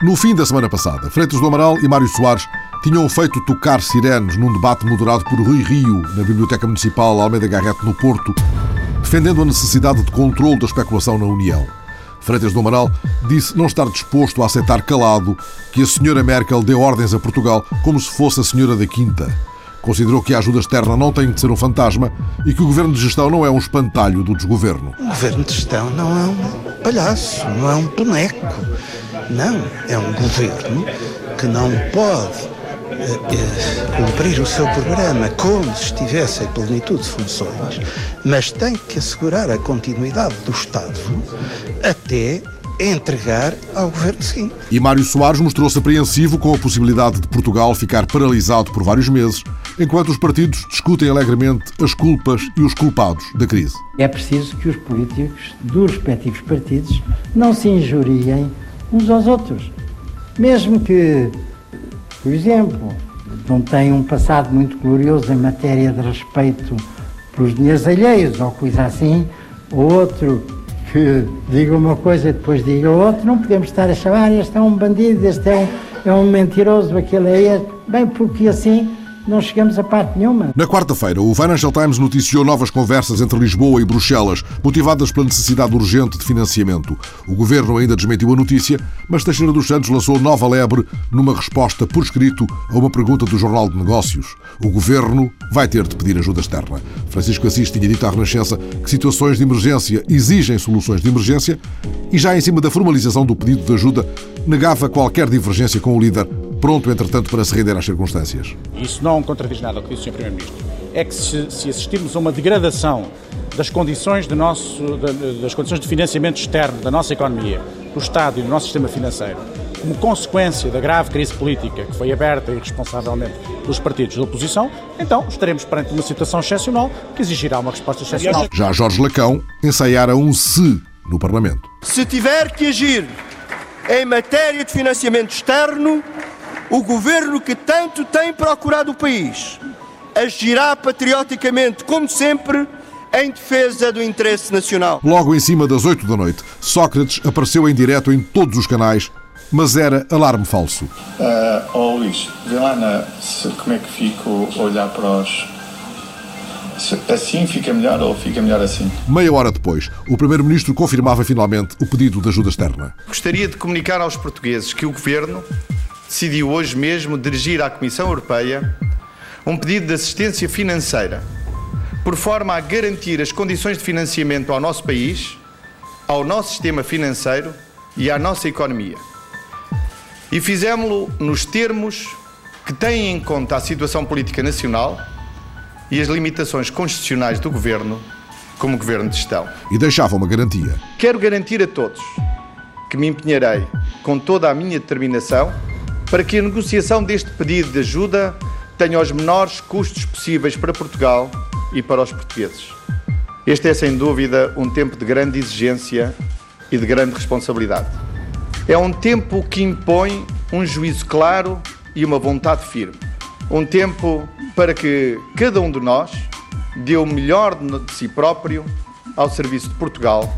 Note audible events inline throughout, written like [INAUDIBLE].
No fim da semana passada, Freitas do Amaral e Mário Soares tinham feito tocar sirenes num debate moderado por Rui Rio na Biblioteca Municipal Almeida Garrete, no Porto, defendendo a necessidade de controle da especulação na União. Freitas do Amaral disse não estar disposto a aceitar calado que a senhora Merkel dê ordens a Portugal como se fosse a senhora da Quinta. Considerou que a ajuda externa não tem de ser um fantasma e que o governo de gestão não é um espantalho do desgoverno. O governo de gestão não é um palhaço, não é um boneco. Não, é um governo que não pode eh, cumprir o seu programa como se estivesse em plenitude de funções, mas tem que assegurar a continuidade do Estado até entregar ao governo seguinte. E Mário Soares mostrou-se apreensivo com a possibilidade de Portugal ficar paralisado por vários meses, enquanto os partidos discutem alegremente as culpas e os culpados da crise. É preciso que os políticos dos respectivos partidos não se injuriem uns aos outros. Mesmo que, por exemplo, não tenham um passado muito glorioso em matéria de respeito pelos dinheiros alheios ou coisa assim, ou outro que diga uma coisa e depois diga outra, não podemos estar a chamar este é um bandido, este é um, é um mentiroso, aquele é este, bem porque assim não chegamos a parte nenhuma. Na quarta-feira, o Financial Times noticiou novas conversas entre Lisboa e Bruxelas, motivadas pela necessidade urgente de financiamento. O governo ainda desmentiu a notícia, mas Teixeira dos Santos lançou nova lebre numa resposta por escrito a uma pergunta do Jornal de Negócios. O governo vai ter de pedir ajuda externa. Francisco Assis tinha dito à Renascença que situações de emergência exigem soluções de emergência e já em cima da formalização do pedido de ajuda, negava qualquer divergência com o líder pronto, entretanto, para se render às circunstâncias. Isso não contradiz nada ao que disse o Sr. Primeiro-Ministro. É que se, se, assistirmos a uma degradação das condições de, nosso, das condições de financiamento externo da nossa economia, do Estado e do nosso sistema financeiro, como consequência da grave crise política que foi aberta irresponsavelmente pelos partidos da oposição, então estaremos perante uma situação excepcional que exigirá uma resposta excepcional. Já Jorge Lacão ensaiara um se no Parlamento. Se tiver que agir em matéria de financiamento externo, o governo que tanto tem procurado o país agirá patrioticamente, como sempre, em defesa do interesse nacional. Logo em cima das 8 da noite, Sócrates apareceu em direto em todos os canais, mas era alarme falso. Uh, oh Luís, vê lá na, se, como é que fico a olhar para os. Se, assim fica melhor ou fica melhor assim? Meia hora depois, o Primeiro-Ministro confirmava finalmente o pedido de ajuda externa. Gostaria de comunicar aos portugueses que o Governo decidiu hoje mesmo dirigir à Comissão Europeia um pedido de assistência financeira, por forma a garantir as condições de financiamento ao nosso país, ao nosso sistema financeiro e à nossa economia. E fizemos-lo nos termos que têm em conta a situação política nacional e as limitações constitucionais do governo como governo de gestão. E deixava uma garantia. Quero garantir a todos que me empenharei com toda a minha determinação para que a negociação deste pedido de ajuda tenha os menores custos possíveis para Portugal e para os portugueses. Este é, sem dúvida, um tempo de grande exigência e de grande responsabilidade. É um tempo que impõe um juízo claro e uma vontade firme. Um tempo para que cada um de nós dê o melhor de si próprio ao serviço de Portugal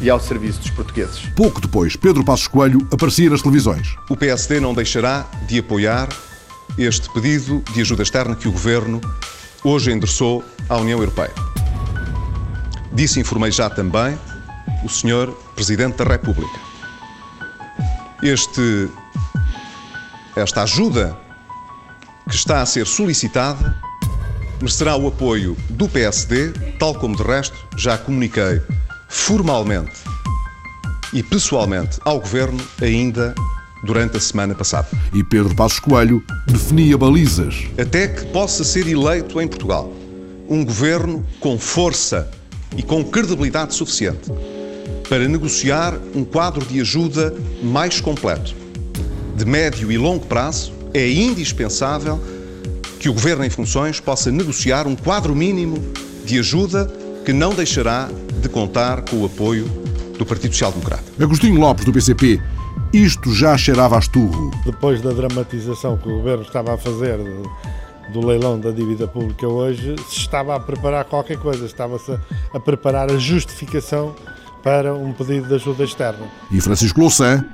e ao serviço dos portugueses. Pouco depois, Pedro Passos Coelho aparecia nas televisões. O PSD não deixará de apoiar este pedido de ajuda externa que o Governo hoje endereçou à União Europeia. Disse informei já também o Sr. Presidente da República. Este, esta ajuda que está a ser solicitada merecerá o apoio do PSD, tal como de resto já comuniquei formalmente e pessoalmente ao Governo ainda durante a semana passada. E Pedro Passos Coelho definia balizas. Até que possa ser eleito em Portugal um governo com força e com credibilidade suficiente para negociar um quadro de ajuda mais completo. De médio e longo prazo, é indispensável que o governo em funções possa negociar um quadro mínimo de ajuda que não deixará de contar com o apoio do Partido Social Democrata. Agostinho Lopes, do PCP, isto já cheirava a esturro. Depois da dramatização que o governo estava a fazer do leilão da dívida pública hoje, se estava a preparar qualquer coisa, estava-se a preparar a justificação para um pedido de ajuda externa. E Francisco Louçã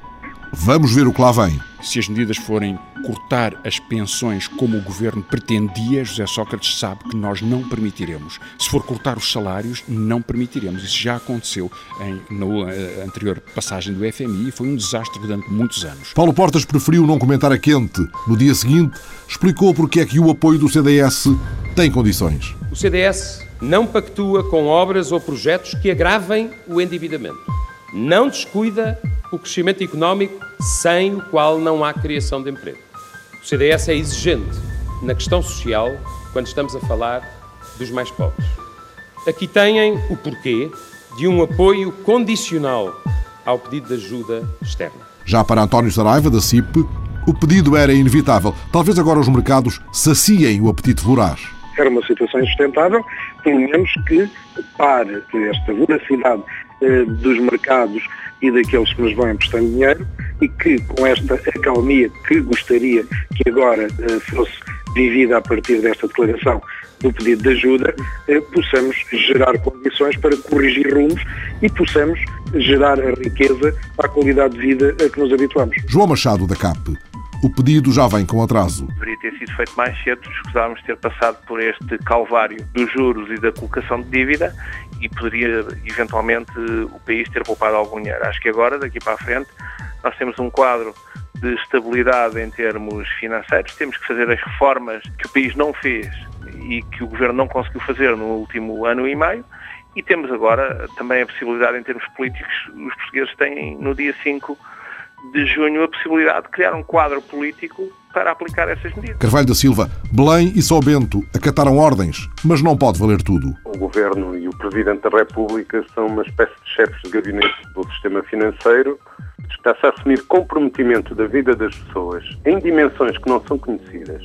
Vamos ver o que lá vem. Se as medidas forem cortar as pensões como o governo pretendia, José Sócrates sabe que nós não permitiremos. Se for cortar os salários, não permitiremos. Isso já aconteceu em, na uh, anterior passagem do FMI e foi um desastre durante muitos anos. Paulo Portas preferiu não comentar a quente. No dia seguinte, explicou porque é que o apoio do CDS tem condições. O CDS não pactua com obras ou projetos que agravem o endividamento. Não descuida o crescimento económico sem o qual não há criação de emprego. O CDS é exigente na questão social quando estamos a falar dos mais pobres. Aqui têm o porquê de um apoio condicional ao pedido de ajuda externa. Já para António Saraiva, da CIP, o pedido era inevitável. Talvez agora os mercados saciem o apetite voraz. Era uma situação insustentável, pelo menos que pare esta voracidade dos mercados e daqueles que nos vão emprestando dinheiro e que com esta acalmia que gostaria que agora eh, fosse vivida a partir desta declaração do pedido de ajuda, eh, possamos gerar condições para corrigir rumos e possamos gerar a riqueza à qualidade de vida a que nos habituamos. João Machado, da CAP. O pedido já vem com atraso. Deveria ter sido feito mais cedo, escusávamos ter passado por este calvário dos juros e da colocação de dívida e poderia eventualmente o país ter poupado algum dinheiro. Acho que agora, daqui para a frente, nós temos um quadro de estabilidade em termos financeiros, temos que fazer as reformas que o país não fez e que o governo não conseguiu fazer no último ano e meio. E temos agora também a possibilidade, em termos políticos, os portugueses têm no dia 5 de junho a possibilidade de criar um quadro político para aplicar essas medidas. Carvalho da Silva, Belém e São Bento acataram ordens, mas não pode valer tudo. O Governo e o Presidente da República são uma espécie de chefes de gabinete do sistema financeiro. Está-se a assumir comprometimento da vida das pessoas em dimensões que não são conhecidas.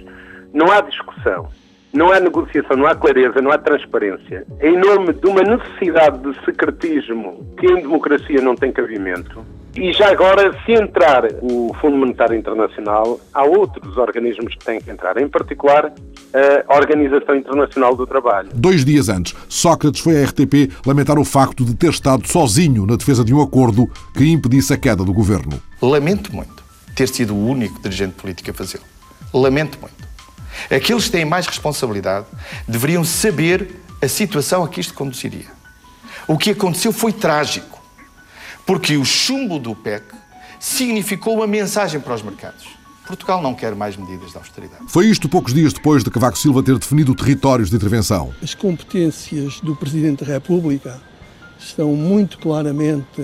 Não há discussão, não há negociação, não há clareza, não há transparência. Em nome de uma necessidade de secretismo que em democracia não tem cabimento, e já agora, se entrar o Fundo Monetário Internacional, há outros organismos que têm que entrar, em particular a Organização Internacional do Trabalho. Dois dias antes, Sócrates foi à RTP lamentar o facto de ter estado sozinho na defesa de um acordo que impedisse a queda do governo. Lamento muito ter sido o único dirigente político a fazê-lo. Lamento muito. Aqueles que têm mais responsabilidade deveriam saber a situação a que isto conduziria. O que aconteceu foi trágico. Porque o chumbo do PEC significou uma mensagem para os mercados. Portugal não quer mais medidas de austeridade. Foi isto poucos dias depois de Cavaco Silva ter definido territórios de intervenção. As competências do Presidente da República estão muito claramente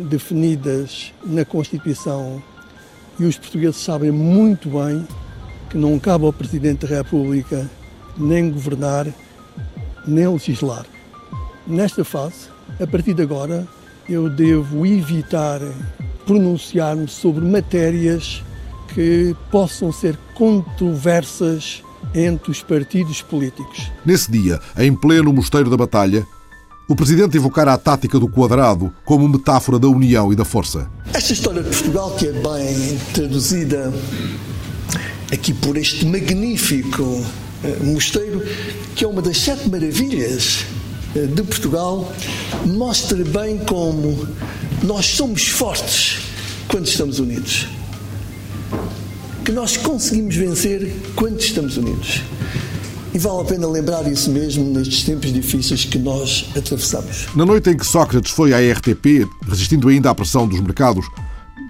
definidas na Constituição e os portugueses sabem muito bem que não cabe ao Presidente da República nem governar, nem legislar. Nesta fase, a partir de agora, eu devo evitar pronunciar-me sobre matérias que possam ser controversas entre os partidos políticos. Nesse dia, em pleno Mosteiro da Batalha, o Presidente evocara a tática do quadrado como metáfora da união e da força. Esta história de Portugal, que é bem traduzida aqui por este magnífico eh, mosteiro, que é uma das sete maravilhas eh, de Portugal mostra bem como nós somos fortes quando estamos unidos. Que nós conseguimos vencer quando estamos unidos. E vale a pena lembrar isso mesmo nestes tempos difíceis que nós atravessamos. Na noite em que Sócrates foi à RTP, resistindo ainda à pressão dos mercados,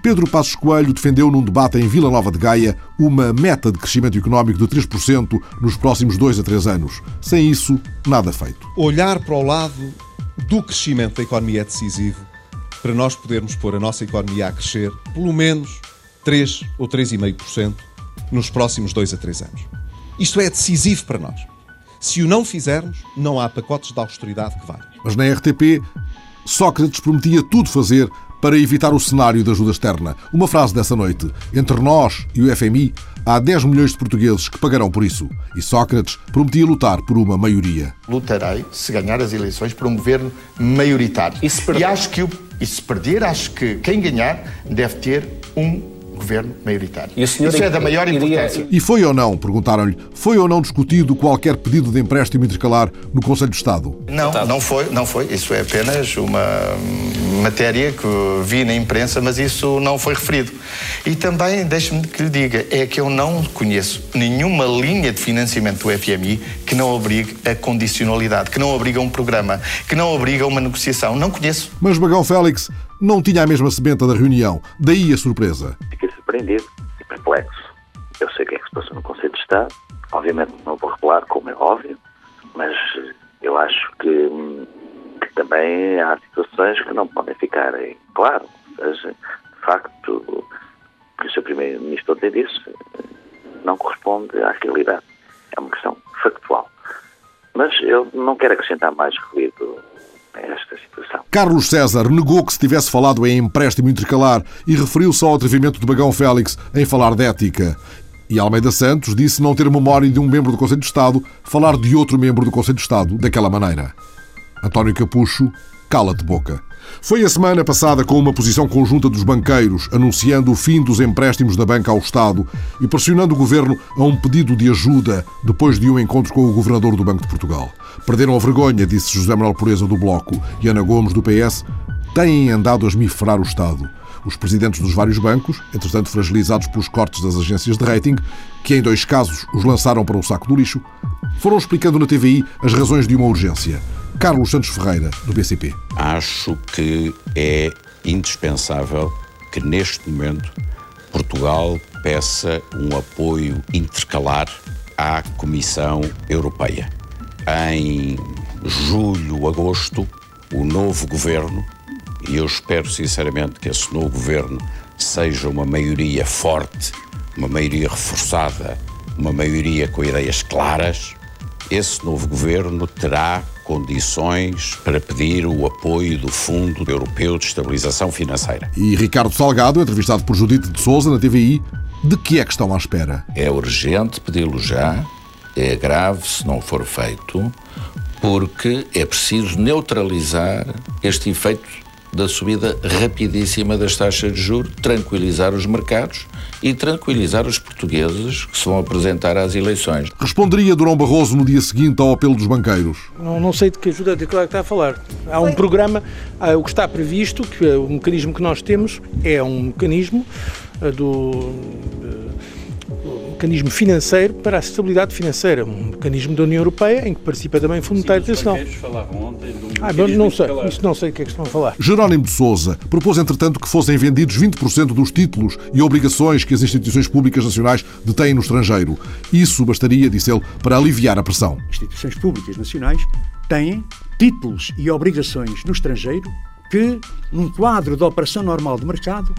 Pedro Passos Coelho defendeu num debate em Vila Nova de Gaia uma meta de crescimento económico de 3% nos próximos dois a três anos. Sem isso, nada feito. Olhar para o lado do crescimento da economia é decisivo para nós podermos pôr a nossa economia a crescer pelo menos 3 ou 3,5% nos próximos dois a três anos. Isto é decisivo para nós. Se o não fizermos, não há pacotes de austeridade que valham. Mas na RTP, Sócrates prometia tudo fazer para evitar o cenário de ajuda externa. Uma frase dessa noite. Entre nós e o FMI, há 10 milhões de portugueses que pagarão por isso. E Sócrates prometia lutar por uma maioria. Lutarei, se ganhar as eleições, por um governo maioritário. E, se perder? e acho que, e se perder, acho que quem ganhar deve ter um governo maioritário. Isso é da maior importância. E foi ou não, perguntaram-lhe, foi ou não discutido qualquer pedido de empréstimo intercalar no Conselho de Estado? Não, não foi, não foi. Isso é apenas uma matéria que vi na imprensa, mas isso não foi referido. E também, deixe-me que lhe diga, é que eu não conheço nenhuma linha de financiamento do FMI que não obrigue a condicionalidade, que não obriga um programa, que não obriga uma negociação. Não conheço. Mas Bagão Félix não tinha a mesma sementa da reunião. Daí a surpresa. Surpreendido e perplexo. Eu sei o que é que se passou no Conselho de Estado. Obviamente não vou revelar, como é óbvio, mas eu acho que, que também há situações que não podem ficar em claro. De facto, o que o Sr. Primeiro-Ministro ontem disse não corresponde à realidade. É uma questão factual. Mas eu não quero acrescentar mais ruído esta situação. Carlos César negou que se tivesse falado em empréstimo intercalar e referiu-se ao atrevimento de Bagão Félix em falar de ética. E Almeida Santos disse não ter memória de um membro do Conselho de Estado falar de outro membro do Conselho de Estado daquela maneira. António Capucho, cala-te boca. Foi a semana passada com uma posição conjunta dos banqueiros, anunciando o fim dos empréstimos da banca ao Estado e pressionando o governo a um pedido de ajuda depois de um encontro com o governador do Banco de Portugal. Perderam a vergonha, disse José Manuel Pureza do Bloco e Ana Gomes do PS, têm andado a esmifrar o Estado. Os presidentes dos vários bancos, entretanto fragilizados pelos cortes das agências de rating, que em dois casos os lançaram para o saco do lixo, foram explicando na TVI as razões de uma urgência. Carlos Santos Ferreira, do BCP. Acho que é indispensável que neste momento Portugal peça um apoio intercalar à Comissão Europeia. Em julho, agosto, o novo governo, e eu espero sinceramente que esse novo governo seja uma maioria forte, uma maioria reforçada, uma maioria com ideias claras, esse novo governo terá condições para pedir o apoio do Fundo Europeu de Estabilização Financeira. E Ricardo Salgado, entrevistado por Judite de Souza na TVI, de que é que estão à espera? É urgente pedi-lo já, é grave se não for feito, porque é preciso neutralizar este efeito da subida rapidíssima das taxas de juros, tranquilizar os mercados e tranquilizar os portugueses que se vão apresentar às eleições. Responderia Durão Barroso no dia seguinte ao apelo dos banqueiros? Não, não sei de que ajuda de que está a falar. Há um programa, o que está previsto, que é o mecanismo que nós temos é um mecanismo eh, do mecanismo financeiro para a estabilidade financeira, um mecanismo da União Europeia em que participa também o Fundo Monetário Internacional. Ah, não, não sei, isso não sei o que é que estão a falar. Jerónimo de Souza propôs, entretanto, que fossem vendidos 20% dos títulos e obrigações que as instituições públicas nacionais detêm no estrangeiro. Isso bastaria, disse ele, para aliviar a pressão. Instituições públicas nacionais têm títulos e obrigações no estrangeiro que, num quadro de operação normal de mercado,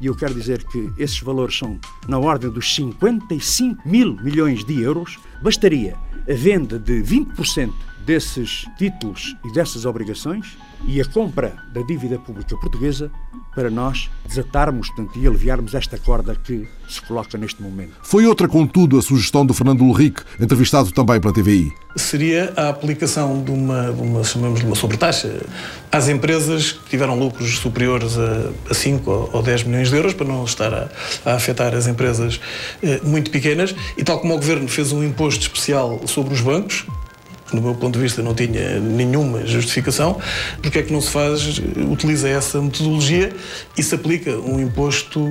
e eu quero dizer que esses valores são na ordem dos 55 mil milhões de euros, bastaria a venda de 20% desses títulos e dessas obrigações e a compra da dívida pública portuguesa para nós desatarmos portanto, e aliviarmos esta corda que se coloca neste momento. Foi outra, contudo, a sugestão do Fernando Henrique, entrevistado também pela TVI. Seria a aplicação de uma, de uma chamemos de uma sobretaxa às empresas que tiveram lucros superiores a, a 5 ou 10 milhões de euros, para não estar a, a afetar as empresas eh, muito pequenas, e tal como o Governo fez um imposto especial sobre os bancos, no meu ponto de vista, não tinha nenhuma justificação, porque é que não se faz, utiliza essa metodologia e se aplica um imposto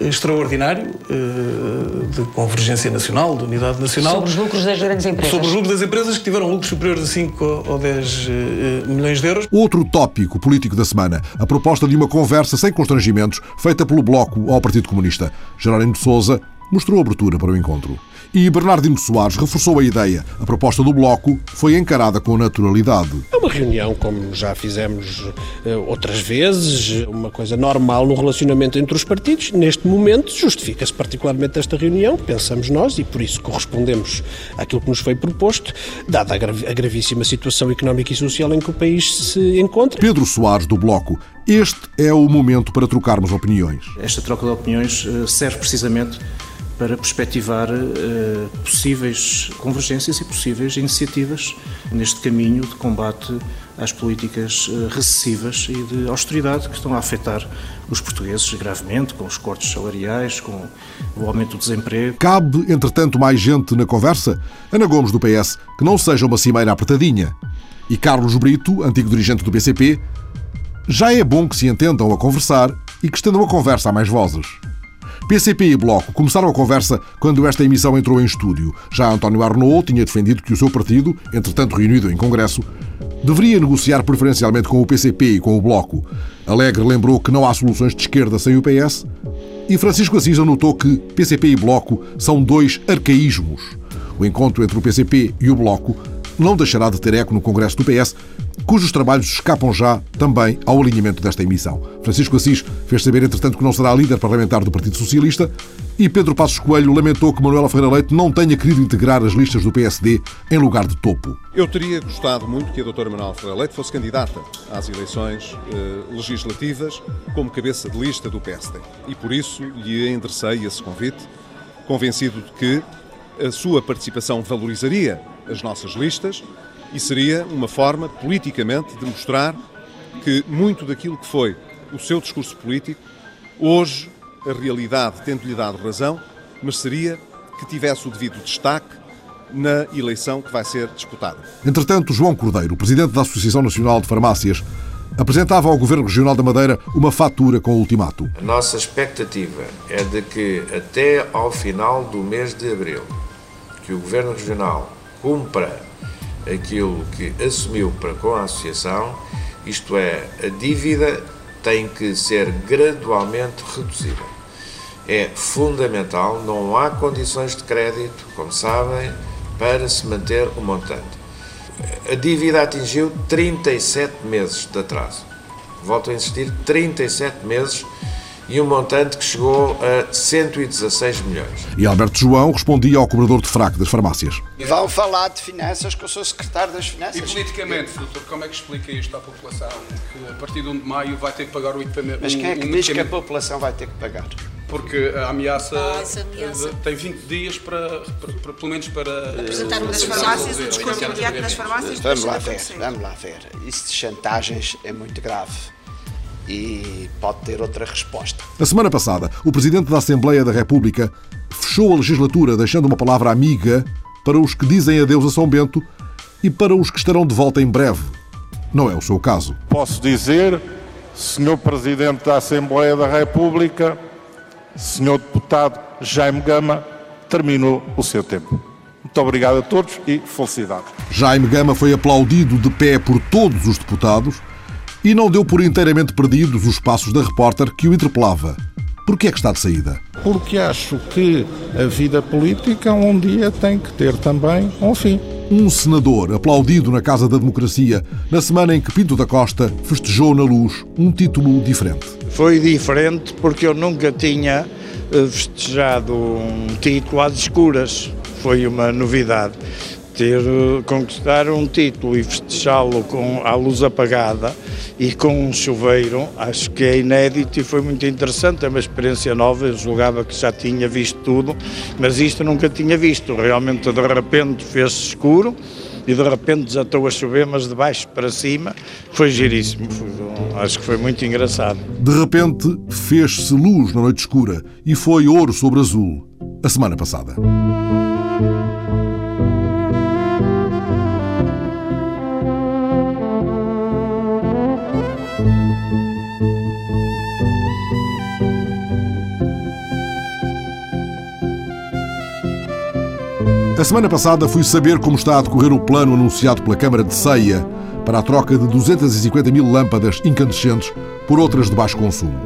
extraordinário eh, de convergência nacional, de unidade nacional. Sobre os lucros das grandes empresas. Sobre os lucros das empresas que tiveram lucros superiores a 5 ou 10 eh, milhões de euros. Outro tópico político da semana, a proposta de uma conversa sem constrangimentos feita pelo Bloco ao Partido Comunista. Jerónimo de Sousa mostrou abertura para o encontro. E Bernardino Soares reforçou a ideia. A proposta do Bloco foi encarada com naturalidade. É uma reunião, como já fizemos eh, outras vezes, uma coisa normal no relacionamento entre os partidos. Neste momento, justifica-se particularmente esta reunião, pensamos nós, e por isso correspondemos àquilo que nos foi proposto, dada a gravíssima situação económica e social em que o país se encontra. Pedro Soares, do Bloco. Este é o momento para trocarmos opiniões. Esta troca de opiniões eh, serve precisamente para perspectivar uh, possíveis convergências e possíveis iniciativas neste caminho de combate às políticas uh, recessivas e de austeridade que estão a afetar os portugueses gravemente, com os cortes salariais, com o aumento do desemprego. Cabe, entretanto, mais gente na conversa? Ana Gomes, do PS, que não seja uma cimeira apertadinha. E Carlos Brito, antigo dirigente do BCP, já é bom que se entendam a conversar e que estendam a conversa a mais vozes. PCP e Bloco começaram a conversa quando esta emissão entrou em estúdio. Já António Arnaud tinha defendido que o seu partido, entretanto reunido em Congresso, deveria negociar preferencialmente com o PCP e com o Bloco. Alegre lembrou que não há soluções de esquerda sem o PS. E Francisco Assis anotou que PCP e Bloco são dois arcaísmos. O encontro entre o PCP e o Bloco não deixará de ter eco no Congresso do PS, cujos trabalhos escapam já também ao alinhamento desta emissão. Francisco Assis fez saber, entretanto, que não será líder parlamentar do Partido Socialista e Pedro Passos Coelho lamentou que Manuela Ferreira Leite não tenha querido integrar as listas do PSD em lugar de topo. Eu teria gostado muito que a doutora Manuela Ferreira Leite fosse candidata às eleições eh, legislativas como cabeça de lista do PSD. E por isso lhe enderecei esse convite, convencido de que a sua participação valorizaria as nossas listas e seria uma forma, politicamente, de mostrar que muito daquilo que foi o seu discurso político, hoje, a realidade, tendo-lhe dado razão, mereceria que tivesse o devido destaque na eleição que vai ser disputada. Entretanto, João Cordeiro, presidente da Associação Nacional de Farmácias, apresentava ao Governo Regional da Madeira uma fatura com o ultimato. A nossa expectativa é de que até ao final do mês de abril, que o Governo Regional cumpra aquilo que assumiu para com a Associação, isto é, a dívida tem que ser gradualmente reduzida. É fundamental, não há condições de crédito, como sabem, para se manter o montante. A dívida atingiu 37 meses de atraso. Volto a insistir, 37 meses e um montante que chegou a 116 milhões. E Alberto João respondia ao cobrador de fraco das farmácias. Vão falar de finanças que eu sou secretário das finanças. E politicamente, doutor, como é que explica isto à população? Que a partir de 1 de maio vai ter que pagar o equipamento. Mas quem é que um diz que a população vai ter que pagar? Porque a ameaça, ameaça, tem 20 dias para, para, para pelo menos para apresentar uma das farmácias, o desconto imediato das farmácias. Vamos lá ver, vamos lá ver. Isso de chantagens é muito grave e pode ter outra resposta. A semana passada, o Presidente da Assembleia da República fechou a legislatura deixando uma palavra amiga para os que dizem adeus a São Bento e para os que estarão de volta em breve. Não é o seu caso. Posso dizer, Senhor Presidente da Assembleia da República, Senhor Deputado Jaime Gama, terminou o seu tempo. Muito obrigado a todos e felicidades. Jaime Gama foi aplaudido de pé por todos os deputados e não deu por inteiramente perdidos os passos da repórter que o interpelava. Por que é que está de saída? Porque acho que a vida política um dia tem que ter também um fim. Um senador aplaudido na Casa da Democracia na semana em que Pinto da Costa festejou na luz um título diferente. Foi diferente porque eu nunca tinha eh, festejado um título às escuras. Foi uma novidade ter eh, conquistar um título e festejá-lo com a luz apagada e com um chuveiro, acho que é inédito e foi muito interessante, é uma experiência nova, eu julgava que já tinha visto tudo, mas isto nunca tinha visto, realmente de repente fez-se escuro e de repente desatou a chover, mas de baixo para cima foi giríssimo, foi, acho que foi muito engraçado. De repente fez-se luz na noite escura e foi ouro sobre azul, a semana passada. A semana passada fui saber como está a decorrer o plano anunciado pela Câmara de Ceia para a troca de 250 mil lâmpadas incandescentes por outras de baixo consumo.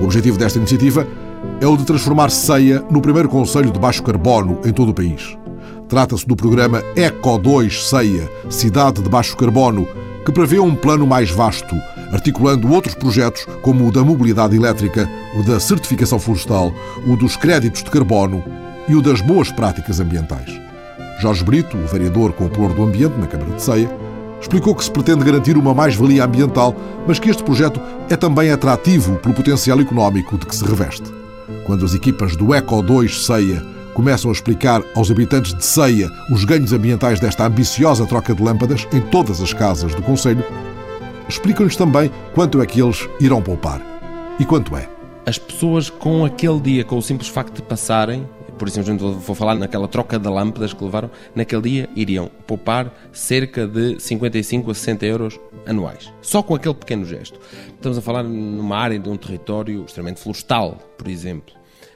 O objetivo desta iniciativa é o de transformar Ceia no primeiro conselho de baixo carbono em todo o país. Trata-se do programa Eco 2 Ceia, Cidade de Baixo Carbono, que prevê um plano mais vasto, articulando outros projetos como o da mobilidade elétrica, o da certificação florestal, o dos créditos de carbono e o das boas práticas ambientais. Jorge Brito, o vereador com o pluro do ambiente na Câmara de Ceia, explicou que se pretende garantir uma mais-valia ambiental, mas que este projeto é também atrativo pelo potencial económico de que se reveste. quando as equipas do Eco 2 Ceia começam a explicar aos habitantes de Ceia os ganhos ambientais desta ambiciosa troca de lâmpadas em todas as casas do Conselho, explicam-lhes também quanto é que eles irão poupar. E quanto é? As pessoas com aquele dia, com o simples facto de passarem, por exemplo, vou falar naquela troca de lâmpadas que levaram, naquele dia iriam poupar cerca de 55 a 60 euros anuais. Só com aquele pequeno gesto. Estamos a falar numa área de um território extremamente florestal, por exemplo.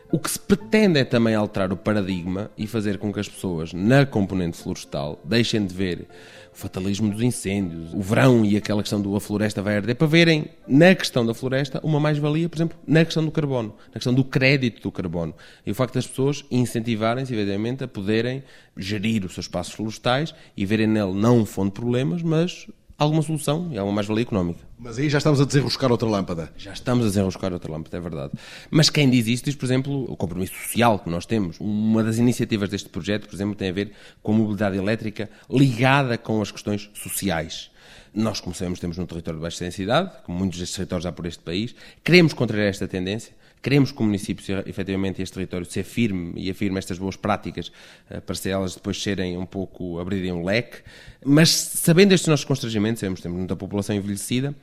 O que se pretende é também alterar o paradigma e fazer com que as pessoas, na componente florestal, deixem de ver o fatalismo dos incêndios, o verão e aquela questão do a floresta vai arder, para verem na questão da floresta uma mais-valia, por exemplo, na questão do carbono, na questão do crédito do carbono. E o facto das pessoas incentivarem-se, evidentemente, a poderem gerir os seus espaços florestais e verem nele não um fonte de problemas, mas alguma solução e alguma mais-valia económica. Mas aí já estamos a desenroscar outra lâmpada. Já estamos a desenroscar outra lâmpada, é verdade. Mas quem diz isso diz, por exemplo, o compromisso social que nós temos. Uma das iniciativas deste projeto, por exemplo, tem a ver com a mobilidade elétrica ligada com as questões sociais. Nós, como sabemos, temos um território de baixa densidade, como muitos destes territórios há por este país. Queremos contrariar esta tendência Queremos que o município, efetivamente, este território, se afirme e afirme estas boas práticas eh, para se elas depois serem um pouco, abrirem um leque, mas sabendo estes nossos constrangimentos, sabemos que temos muita população envelhecida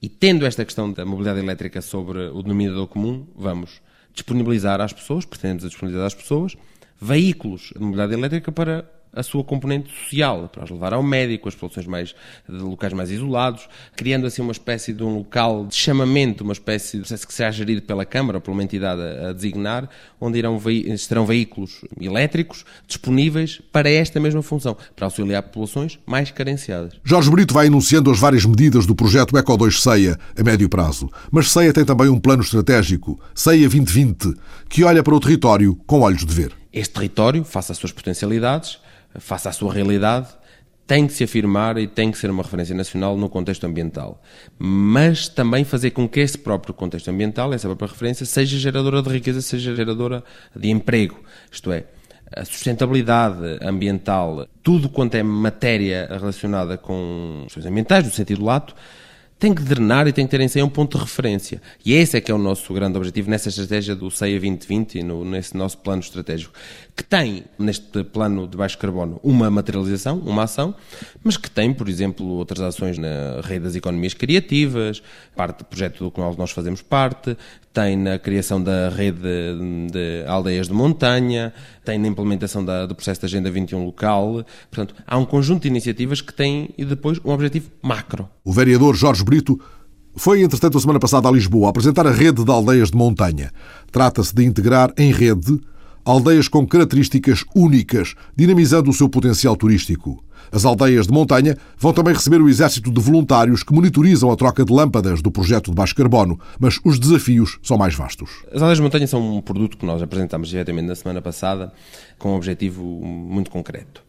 e tendo esta questão da mobilidade elétrica sobre o denominador comum, vamos disponibilizar às pessoas, pretendemos disponibilizar às pessoas, veículos de mobilidade elétrica para a sua componente social, para os levar ao médico, as populações mais, de locais mais isolados, criando assim uma espécie de um local de chamamento, uma espécie de que será gerido pela Câmara ou por uma entidade a, a designar, onde irão estarão veículos elétricos disponíveis para esta mesma função, para auxiliar populações mais carenciadas. Jorge Brito vai enunciando as várias medidas do projeto Eco 2 CEIA a médio prazo, mas CEIA tem também um plano estratégico, CEIA 2020, que olha para o território com olhos de ver. Este território, face às suas potencialidades, face à sua realidade, tem que se afirmar e tem que ser uma referência nacional no contexto ambiental. Mas também fazer com que esse próprio contexto ambiental, essa própria referência, seja geradora de riqueza, seja geradora de emprego. Isto é, a sustentabilidade ambiental, tudo quanto é matéria relacionada com questões ambientais, no sentido lato, tem que drenar e tem que ter em si um ponto de referência. E esse é que é o nosso grande objetivo nessa estratégia do CEIA 2020 e no, nesse nosso plano estratégico, que tem, neste plano de baixo carbono, uma materialização, uma ação, mas que tem, por exemplo, outras ações na rede das economias criativas, parte do projeto do qual nós fazemos parte, tem na criação da rede de, de aldeias de montanha, tem na implementação da, do processo da Agenda 21 local. Portanto, há um conjunto de iniciativas que têm e depois um objetivo macro. O vereador Jorge Brito foi, entretanto, a semana passada a Lisboa a apresentar a rede de aldeias de montanha. Trata-se de integrar em rede aldeias com características únicas, dinamizando o seu potencial turístico. As aldeias de montanha vão também receber o exército de voluntários que monitorizam a troca de lâmpadas do projeto de baixo carbono, mas os desafios são mais vastos. As aldeias de montanha são um produto que nós apresentámos diretamente na semana passada com um objetivo muito concreto.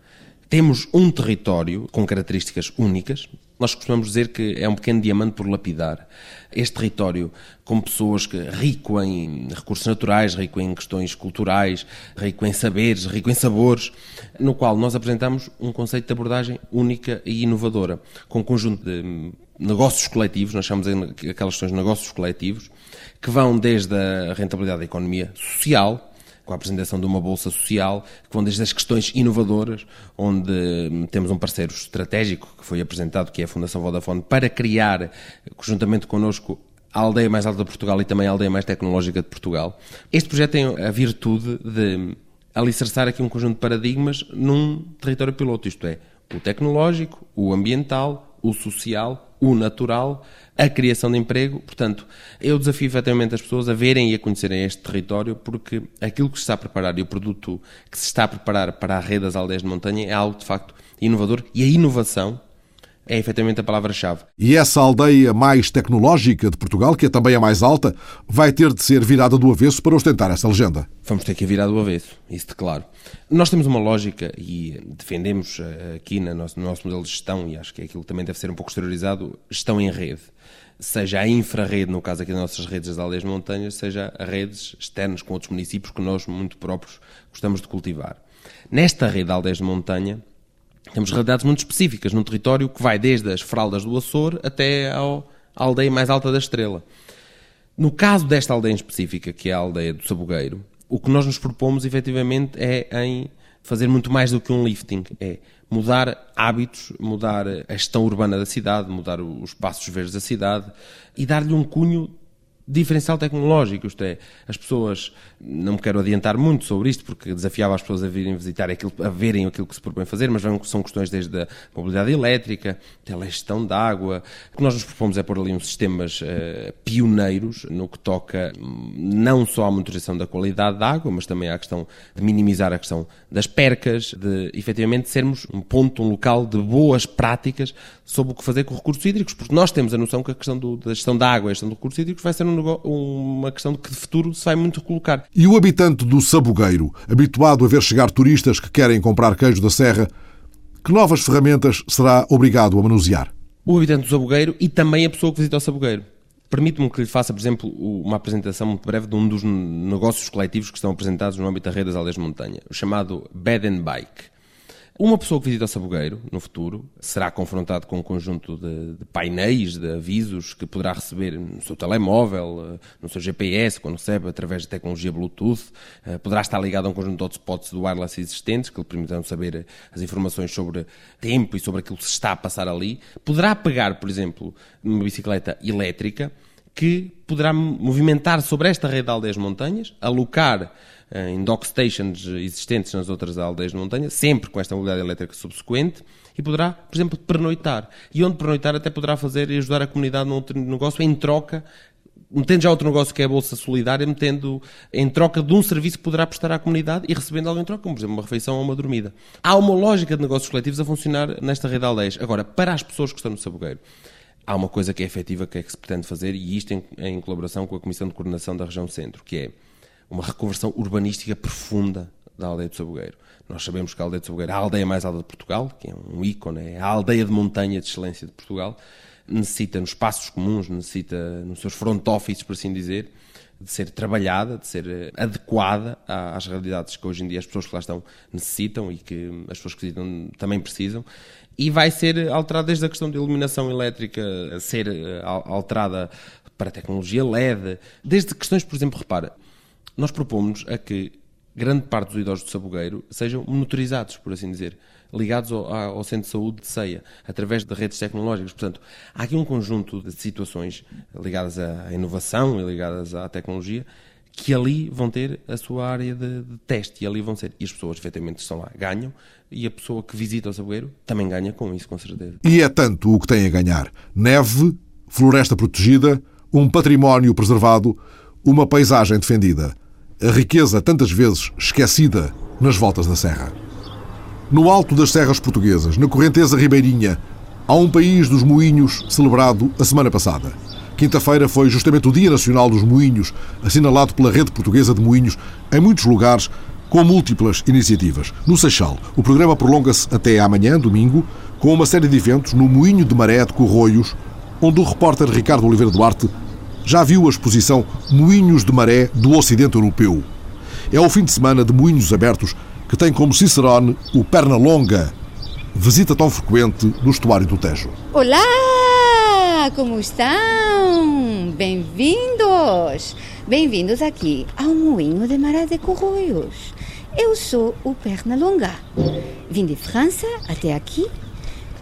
Temos um território com características únicas. Nós costumamos dizer que é um pequeno diamante por lapidar. Este território, com pessoas que rico em recursos naturais, rico em questões culturais, rico em saberes, rico em sabores, no qual nós apresentamos um conceito de abordagem única e inovadora, com um conjunto de negócios coletivos, nós chamamos aquelas questões de negócios coletivos, que vão desde a rentabilidade da economia social, com a apresentação de uma bolsa social, que vão desde as questões inovadoras, onde hum, temos um parceiro estratégico que foi apresentado, que é a Fundação Vodafone, para criar, conjuntamente connosco, a aldeia mais alta de Portugal e também a aldeia mais tecnológica de Portugal. Este projeto tem a virtude de alicerçar aqui um conjunto de paradigmas num território piloto, isto é, o tecnológico, o ambiental, o social, o natural, a criação de emprego. Portanto, eu desafio efetivamente as pessoas a verem e a conhecerem este território, porque aquilo que se está a preparar e o produto que se está a preparar para a rede das aldeias de montanha é algo de facto inovador e a inovação é efetivamente a palavra-chave. E essa aldeia mais tecnológica de Portugal, que é também a mais alta, vai ter de ser virada do avesso para ostentar essa legenda. Vamos ter que virar do avesso, isso de claro. Nós temos uma lógica e defendemos eh, aqui no nosso, no nosso modelo de gestão, e acho que aquilo também deve ser um pouco exteriorizado, gestão em rede. Seja a infrarrede, no caso aqui das nossas redes das aldeias de montanhas, seja a redes externas com outros municípios que nós, muito próprios, gostamos de cultivar. Nesta rede de aldeias de montanha, temos realidades muito específicas num território que vai desde as fraldas do Açor até ao, à aldeia mais alta da Estrela. No caso desta aldeia em específica, que é a aldeia do Sabugueiro, o que nós nos propomos efetivamente é em fazer muito mais do que um lifting, é mudar hábitos, mudar a gestão urbana da cidade, mudar os espaços verdes da cidade e dar-lhe um cunho diferencial tecnológico, isto é, as pessoas, não me quero adiantar muito sobre isto, porque desafiava as pessoas a virem visitar aquilo, a verem aquilo que se propõe fazer, mas são questões desde a mobilidade elétrica, telegestão de água. O que nós nos propomos é pôr ali uns sistemas uh, pioneiros no que toca hum, não só à monitorização da qualidade da água, mas também à questão de minimizar a questão das percas, de efetivamente sermos um ponto, um local de boas práticas sobre o que fazer com recursos hídricos, porque nós temos a noção que a questão do, da gestão da água e a gestão dos recursos hídricos vai ser um uma questão que de futuro se vai muito colocar. E o habitante do Sabugueiro, habituado a ver chegar turistas que querem comprar queijo da Serra, que novas ferramentas será obrigado a manusear? O habitante do Sabugueiro e também a pessoa que visita o Sabugueiro. Permite-me que lhe faça, por exemplo, uma apresentação muito breve de um dos negócios coletivos que estão apresentados no âmbito da rede das aldeias de montanha, o chamado Bed and Bike. Uma pessoa que visita o Sabugueiro, no futuro, será confrontado com um conjunto de, de, painéis, de avisos que poderá receber no seu telemóvel, eh, no seu GPS, quando recebe através de tecnologia Bluetooth. Eh, poderá estar ligado a um conjunto de hotspots do wireless existentes que lhe permitirão saber as informações sobre tempo e sobre aquilo que se está a passar ali. Poderá pegar, por exemplo, uma bicicleta elétrica que poderá movimentar sobre esta rede de aldeias montanhas, alocar eh, em dock stations existentes nas outras aldeias de montanha, sempre com esta mobilidade elétrica subsequente, e poderá, por exemplo, pernoitar. E onde pernoitar até poderá fazer e ajudar a comunidade num outro negócio em troca metendo já outro negócio que é a Bolsa Solidária, metendo em troca de um serviço que poderá prestar à comunidade e recebendo algo em troca, como por exemplo uma refeição ou uma dormida. Há uma lógica de negócios coletivos a funcionar nesta rede de aldeias. Agora, para as pessoas que estão no Sabugueiro, há uma coisa que é efetiva que é que se pretende fazer, e isto em, em colaboração com a Comissão de Coordenação da Região Centro, que é uma reconversão urbanística profunda da aldeia de Sabugueiro. Nós sabemos que a aldeia de Sabugueiro é a aldeia mais alta de Portugal, que é um ícone, é a aldeia de montanha de excelência de Portugal, necessita nos espaços comuns, necessita nos seus front offices, por assim dizer, de ser trabalhada, de ser eh, adequada às realidades que hoje em dia as pessoas que lá estão necessitam e que as pessoas que visitam também precisam. E vai ser alterada desde a questão de iluminação elétrica, ser eh, alterada para a tecnologia LED, desde questões, por exemplo, repara, nós propomos a que grande parte dos idosos do Sabugueiro sejam monitorizados, por assim dizer, ligados ao, ao, Centro de Saúde de Ceia, através de redes tecnológicas. Portanto, há aqui um conjunto de situações ligadas à inovação e ligadas à tecnologia que ali vão ter a sua área de, de, teste e ali vão ser. E as pessoas, efetivamente, estão lá, ganham e a pessoa que visita o Sabugueiro também ganha com isso, com certeza. E é tanto o que tem a ganhar: neve, floresta protegida, um património preservado, uma paisagem defendida a riqueza tantas vezes esquecida nas voltas da serra. No alto das serras portuguesas, na correnteza ribeirinha, há um país dos moinhos celebrado a semana passada. Quinta-feira foi justamente o Dia Nacional dos Moinhos, assinalado pela Rede Portuguesa de Moinhos em muitos lugares, com múltiplas iniciativas. No Seixal, o programa prolonga-se até amanhã, domingo, com uma série de eventos no Moinho de Maré de Corroios, onde o repórter Ricardo Oliveira Duarte já viu a exposição Moinhos de Maré do Ocidente Europeu. É o fim de semana de moinhos abertos que tem como Cicerone o Perna Longa, visita tão frequente no estuário do Tejo. Olá! Como estão? Bem-vindos! Bem-vindos aqui ao Moinho de Maré de Corroios. Eu sou o Perna Longa. Vim de França até aqui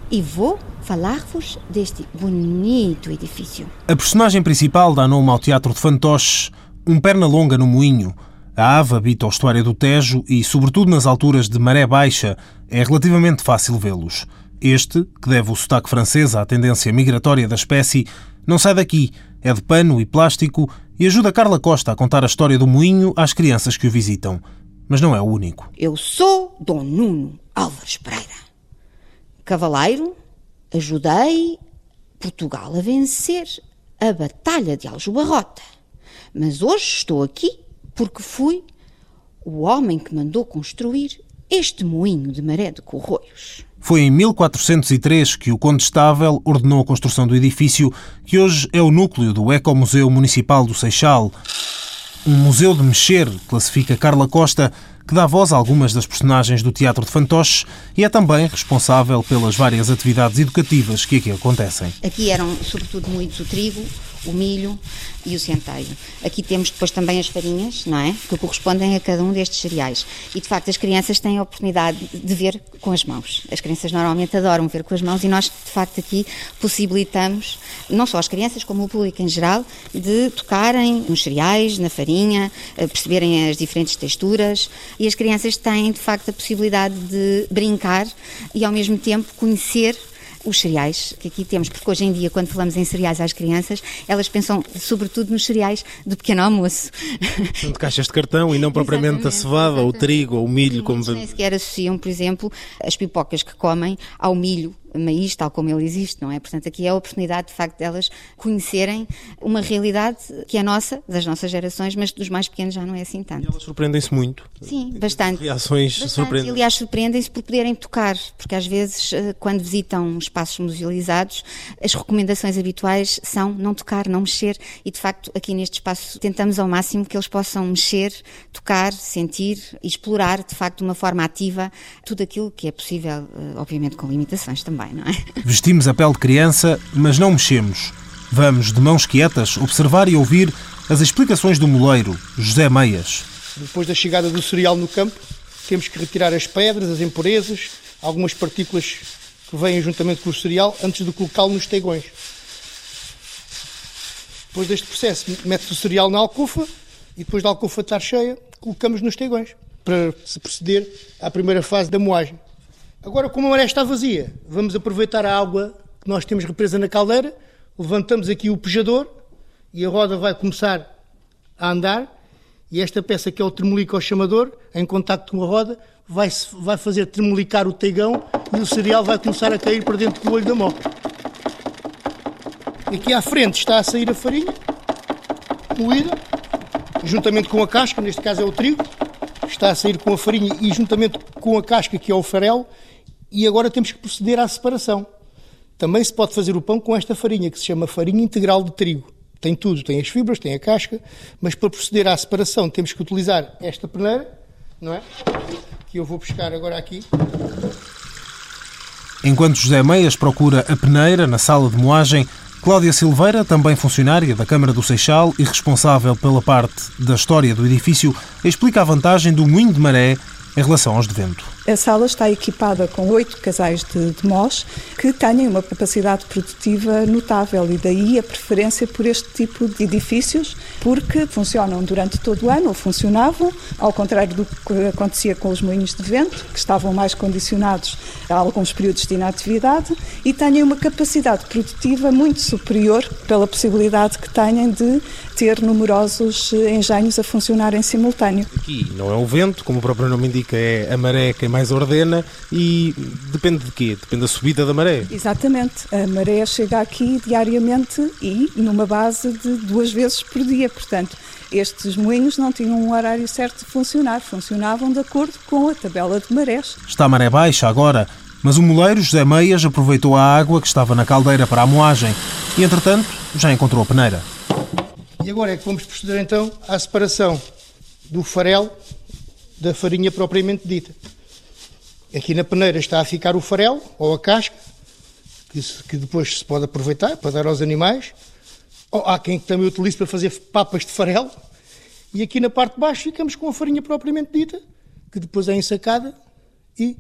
e vou falar-vos deste bonito edifício. A personagem principal dá nome ao Teatro de Fantoches, um perna longa no moinho. A ave habita o estuário do Tejo e, sobretudo nas alturas de maré baixa, é relativamente fácil vê-los. Este, que deve o sotaque francês à tendência migratória da espécie, não sai daqui, é de pano e plástico e ajuda Carla Costa a contar a história do moinho às crianças que o visitam. Mas não é o único. Eu sou Dom Nuno Álvares Pereira. Cavaleiro, Ajudei Portugal a vencer a Batalha de Aljubarrota. Mas hoje estou aqui porque fui o homem que mandou construir este moinho de maré de Corroios. Foi em 1403 que o Condestável ordenou a construção do edifício que hoje é o núcleo do Ecomuseu Municipal do Seixal. Um museu de mexer, classifica Carla Costa, que dá voz a algumas das personagens do Teatro de Fantoches e é também responsável pelas várias atividades educativas que aqui acontecem. Aqui eram sobretudo moídos o trigo, o milho, e o centeio. Aqui temos depois também as farinhas, não é? Que correspondem a cada um destes cereais. E de facto as crianças têm a oportunidade de ver com as mãos. As crianças normalmente adoram ver com as mãos e nós de facto aqui possibilitamos, não só as crianças como o público em geral, de tocarem nos cereais, na farinha, perceberem as diferentes texturas e as crianças têm de facto a possibilidade de brincar e ao mesmo tempo conhecer os cereais que aqui temos, porque hoje em dia, quando falamos em cereais às crianças, elas pensam sobretudo nos cereais do pequeno almoço. São de caixas de cartão e não [LAUGHS] propriamente a cevada, ou o trigo, ou o milho. Como... Nem sequer associam, por exemplo, as pipocas que comem ao milho maíz tal como ele existe, não é? Portanto, aqui é a oportunidade, de facto, delas conhecerem uma realidade que é nossa, das nossas gerações, mas dos mais pequenos já não é assim tanto. E elas surpreendem-se muito. Sim, bastante. Reações bastante. surpreendem. Aliás, surpreendem-se por poderem tocar, porque às vezes, eh, quando visitam espaços musealizados, as recomendações habituais são não tocar, não mexer, e de facto, aqui neste espaço, tentamos ao máximo que eles possam mexer, tocar, sentir e explorar, de facto, de uma forma ativa, tudo aquilo que é possível, eh, obviamente com limitações também também, não é? [LAUGHS] Vestimos a pele de criança, mas não mexemos. Vamos, de mãos quietas, observar e ouvir as explicações do moleiro, José Meias. Depois da chegada do cereal no campo, temos que retirar as pedras, as impurezas, algumas partículas que vêm juntamente com o cereal antes de colocá-lo nos teigões. Depois deste processo, mete-se o cereal na alcofa e depois da alcofa estar cheia, colocamos nos teigões para se proceder à primeira fase da moagem. Agora, como a maré está vazia, vamos aproveitar a água que nós temos represa na caldeira, levantamos aqui o pejador e a roda vai começar a andar e esta peça que é o tremelico ao chamador, em contacto com a roda, vai, vai fazer tremelicar o teigão e o cereal vai começar a cair para dentro do olho da mó. Aqui à frente está a sair a farinha, moída, juntamente com a casca, neste caso é o trigo, está a sair com a farinha e juntamente com a casca, que é o farelo, e agora temos que proceder à separação. Também se pode fazer o pão com esta farinha, que se chama farinha integral de trigo. Tem tudo, tem as fibras, tem a casca, mas para proceder à separação temos que utilizar esta peneira, não é? Que eu vou buscar agora aqui. Enquanto José Meias procura a peneira na sala de moagem, Cláudia Silveira, também funcionária da Câmara do Seixal e responsável pela parte da história do edifício, explica a vantagem do moinho de maré em relação aos de vento. A sala está equipada com oito casais de, de mós que têm uma capacidade produtiva notável e daí a preferência por este tipo de edifícios, porque funcionam durante todo o ano, ou funcionavam, ao contrário do que acontecia com os moinhos de vento, que estavam mais condicionados a alguns períodos de inatividade, e têm uma capacidade produtiva muito superior pela possibilidade que têm de ter numerosos engenhos a funcionar em simultâneo. Aqui não é o vento, como o próprio nome indica, é a maré quem mais ordena e depende de quê? Depende da subida da maré. Exatamente. A maré chega aqui diariamente e numa base de duas vezes por dia. Portanto, estes moinhos não tinham um horário certo de funcionar, funcionavam de acordo com a tabela de marés. Está a maré baixa agora, mas o moleiro José Meias aproveitou a água que estava na caldeira para a moagem e, entretanto, já encontrou a peneira. E agora é que vamos proceder então à separação do farelo da farinha propriamente dita. Aqui na peneira está a ficar o farelo ou a casca, que, se, que depois se pode aproveitar para dar aos animais. Ou há quem também utilize para fazer papas de farelo. E aqui na parte de baixo ficamos com a farinha propriamente dita, que depois é ensacada e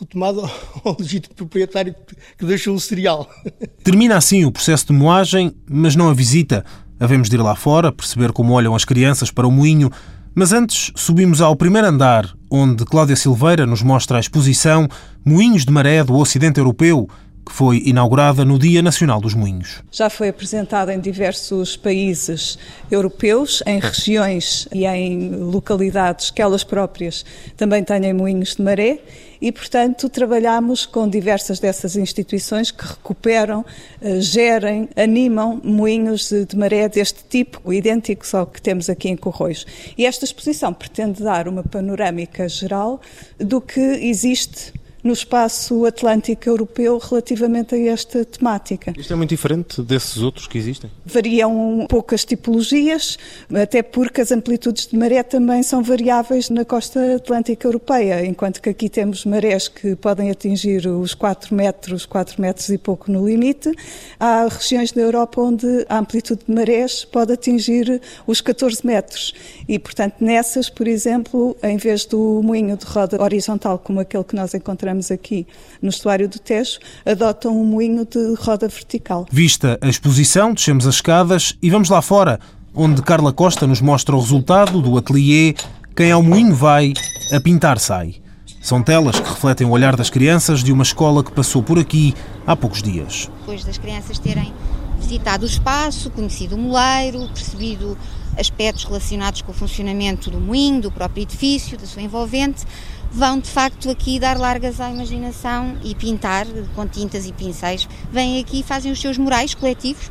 retomada ao [LAUGHS] legítimo proprietário que deixou o cereal. [LAUGHS] Termina assim o processo de moagem, mas não a visita. Havemos de ir lá fora, perceber como olham as crianças para o moinho, mas antes subimos ao primeiro andar, onde Cláudia Silveira nos mostra a exposição Moinhos de Maré do Ocidente Europeu, que foi inaugurada no Dia Nacional dos Moinhos. Já foi apresentada em diversos países europeus, em regiões e em localidades que elas próprias também têm moinhos de maré e, portanto, trabalhamos com diversas dessas instituições que recuperam, eh, gerem, animam moinhos de maré deste tipo, idênticos ao que temos aqui em Corroios. E esta exposição pretende dar uma panorâmica geral do que existe no espaço atlântico europeu relativamente a esta temática. Isto é muito diferente desses outros que existem? Variam poucas tipologias, até porque as amplitudes de maré também são variáveis na costa atlântica europeia, enquanto que aqui temos marés que podem atingir os 4 metros, 4 metros e pouco no limite. Há regiões da Europa onde a amplitude de marés pode atingir os 14 metros e, portanto, nessas, por exemplo, em vez do moinho de roda horizontal como aquele que nós encontramos aqui no estuário do Tejo, adotam um moinho de roda vertical. Vista a exposição, descemos as escadas e vamos lá fora, onde Carla Costa nos mostra o resultado do ateliê Quem ao moinho vai, a pintar sai. São telas que refletem o olhar das crianças de uma escola que passou por aqui há poucos dias. Depois das crianças terem visitado o espaço, conhecido o moleiro, percebido aspectos relacionados com o funcionamento do moinho, do próprio edifício, da sua envolvente, vão de facto aqui dar largas à imaginação e pintar com tintas e pincéis. Vêm aqui e fazem os seus murais coletivos,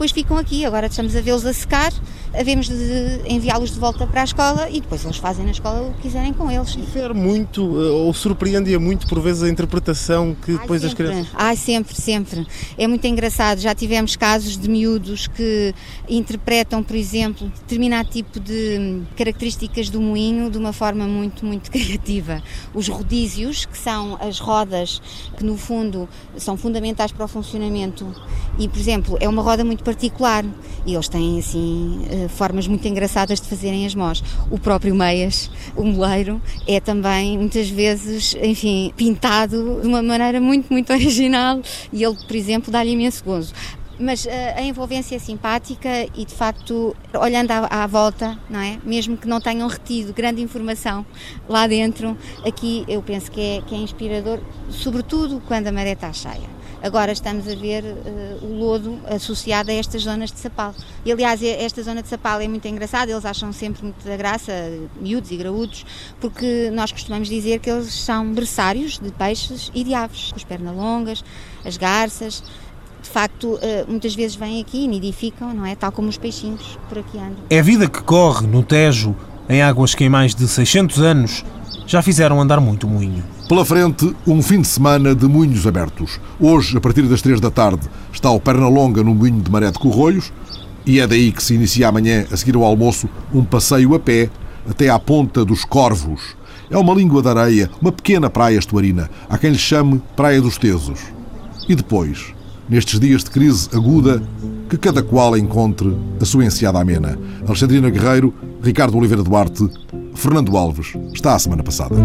depois ficam aqui. Agora estamos a vê-los a secar, havemos de enviá-los de volta para a escola e depois eles fazem na escola o que quiserem com eles. Difere muito eh, ou surpreende muito por vezes a interpretação que depois as crianças. Ah, sempre, sempre. É muito engraçado. Já tivemos casos de miúdos que interpretam, por exemplo, determinado tipo de características do moinho de uma forma muito, muito [LAUGHS] criativa. Os rodízios, que são as rodas que no fundo são fundamentais para o funcionamento. E, por exemplo, é uma roda muito particular. E eles têm assim eh, formas muito engraçadas de fazerem as mós. O próprio Meias, o moleiro, é também muitas vezes, enfim, pintado de uma maneira muito, muito [LAUGHS] original. E ele, por exemplo, dá-lhe imenso gozo mas uh, a envolvência é simpática e de facto olhando à, à, volta, não é? Mesmo que não tenham retido grande informação lá dentro, aqui eu penso que é, que é inspirador, sobretudo quando a maré está cheia. Agora estamos a ver uh, o lodo associado a estas zonas de Sapal. E aliás, esta zona de Sapal é muito engraçada, eles acham sempre muito da graça, miúdos e graúdos, porque nós costumamos dizer que eles são berçários de peixes e de aves, as pernalongas, as garças, facto, eh, muitas vezes vêm aqui e nidificam, não é? Tal como os peixinhos por aqui andam. É vida que corre no Tejo, em águas que em mais de 600 anos já fizeram andar muito o moinho. Pela frente, um fim de semana de moinhos abertos. Hoje, a partir das 3 da tarde, está o Pernalonga no moinho de Maré de Corroios e é daí que se inicia amanhã, a seguir ao almoço, um passeio a pé até à Ponta dos Corvos. É uma língua de areia, uma pequena praia estuarina, há quem lhe chame Praia dos Tesos. E depois, nestes dias de crise aguda, que cada qual encontre a sua enseada amena. Alexandrina Guerreiro, Ricardo Oliveira Duarte, Fernando Alves, está a semana passada.